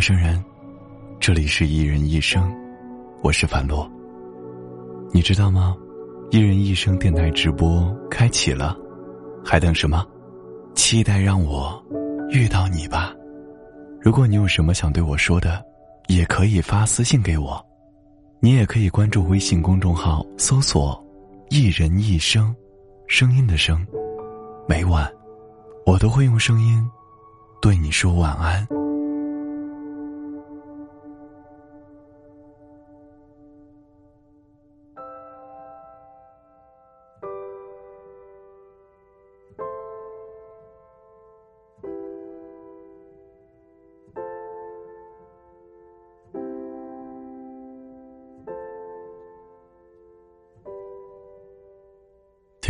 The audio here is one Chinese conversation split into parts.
陌生人，这里是一人一生，我是樊洛。你知道吗？一人一生电台直播开启了，还等什么？期待让我遇到你吧。如果你有什么想对我说的，也可以发私信给我。你也可以关注微信公众号，搜索“一人一生”，声音的声。每晚，我都会用声音对你说晚安。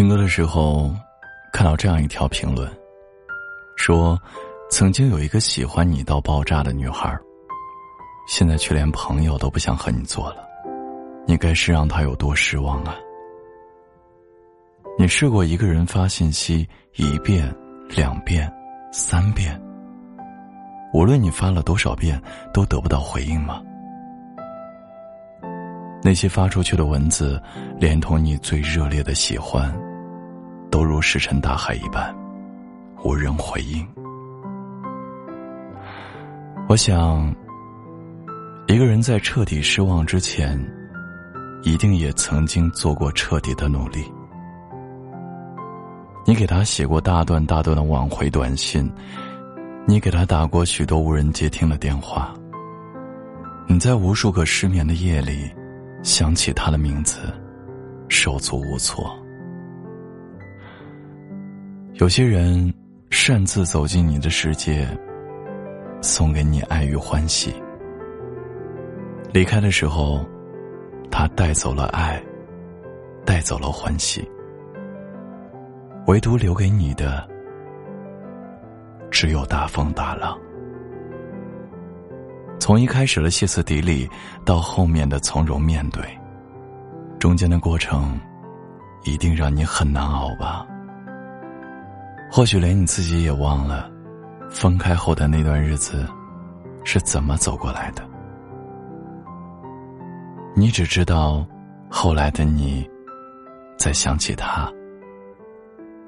听歌的时候，看到这样一条评论，说，曾经有一个喜欢你到爆炸的女孩，现在却连朋友都不想和你做了，你该是让她有多失望啊？你试过一个人发信息一遍、两遍、三遍，无论你发了多少遍，都得不到回应吗？那些发出去的文字，连同你最热烈的喜欢，都如石沉大海一般，无人回应。我想，一个人在彻底失望之前，一定也曾经做过彻底的努力。你给他写过大段大段的挽回短信，你给他打过许多无人接听的电话，你在无数个失眠的夜里。想起他的名字，手足无措。有些人擅自走进你的世界，送给你爱与欢喜。离开的时候，他带走了爱，带走了欢喜，唯独留给你的，只有大风大浪。从一开始的歇斯底里，到后面的从容面对，中间的过程，一定让你很难熬吧？或许连你自己也忘了，分开后的那段日子，是怎么走过来的。你只知道，后来的你，在想起他，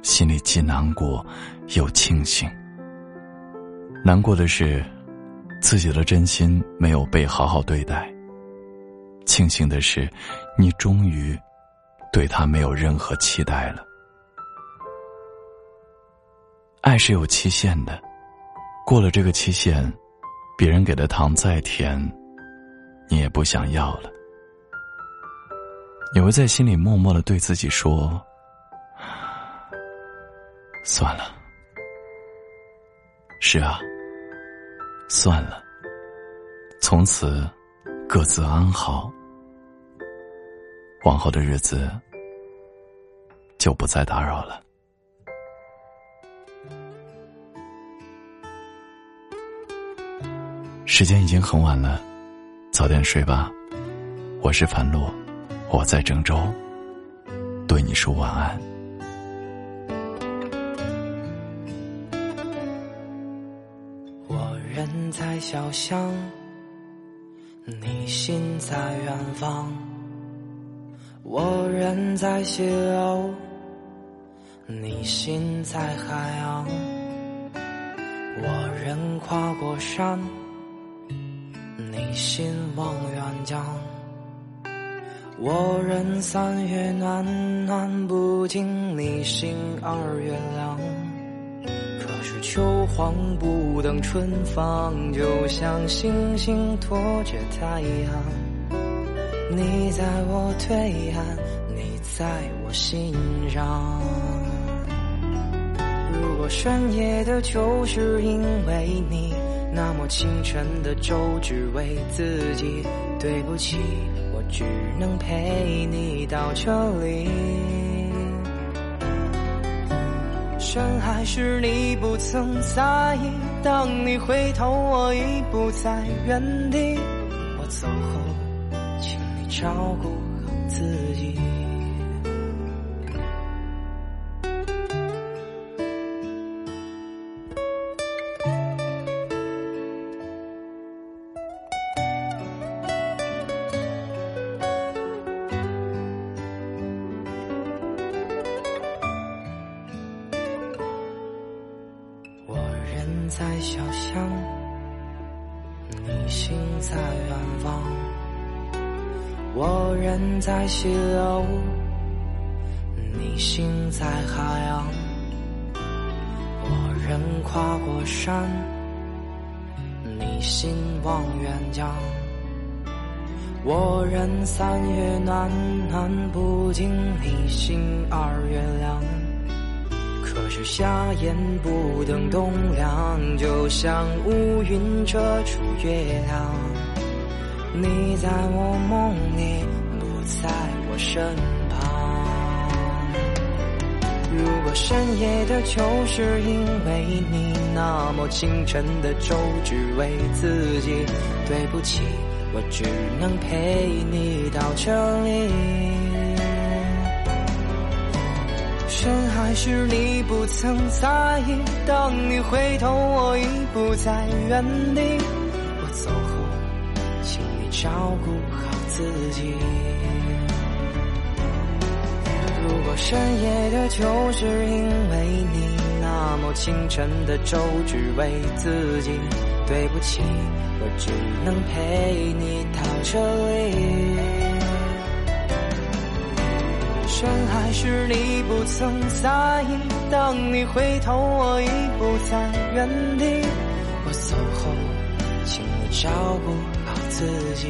心里既难过又庆幸。难过的是。自己的真心没有被好好对待。庆幸的是，你终于对他没有任何期待了。爱是有期限的，过了这个期限，别人给的糖再甜，你也不想要了。你会在心里默默的对自己说：“算了。”是啊。算了，从此各自安好。往后的日子就不再打扰了。时间已经很晚了，早点睡吧。我是樊洛，我在郑州，对你说晚安。我人在小巷，你心在远方。我人在西楼，你心在海洋。我人跨过山，你心望远江。我人三月暖暖不尽，你心二月凉。可是秋黄不等春放，就像星星拖着太阳。你在我对岸，你在我心上。如果深夜的就是因为你，那么清晨的粥只为自己。对不起，我只能陪你到这里。深海时你不曾在意，当你回头，我已不在原地。我走后，请你照顾好自己。人在小巷，你心在远方。我人在溪流，你心在海洋。我人跨过山，你心望远江。我人三月暖，暖不尽你心。可是夏夜不等冬凉，就像乌云遮住月亮。你在我梦里，不在我身旁。如果深夜的酒是因为你，那么清晨的粥只为自己。对不起，我只能陪你到这里。深海时你不曾在意，当你回头，我已不在原地。我走后，请你照顾好自己。如果深夜的酒是因为你，那么清晨的粥只为自己。对不起，我只能陪你到这里。深海时你不曾在意，当你回头，我已不在原地。我走后，请你照顾好。自己。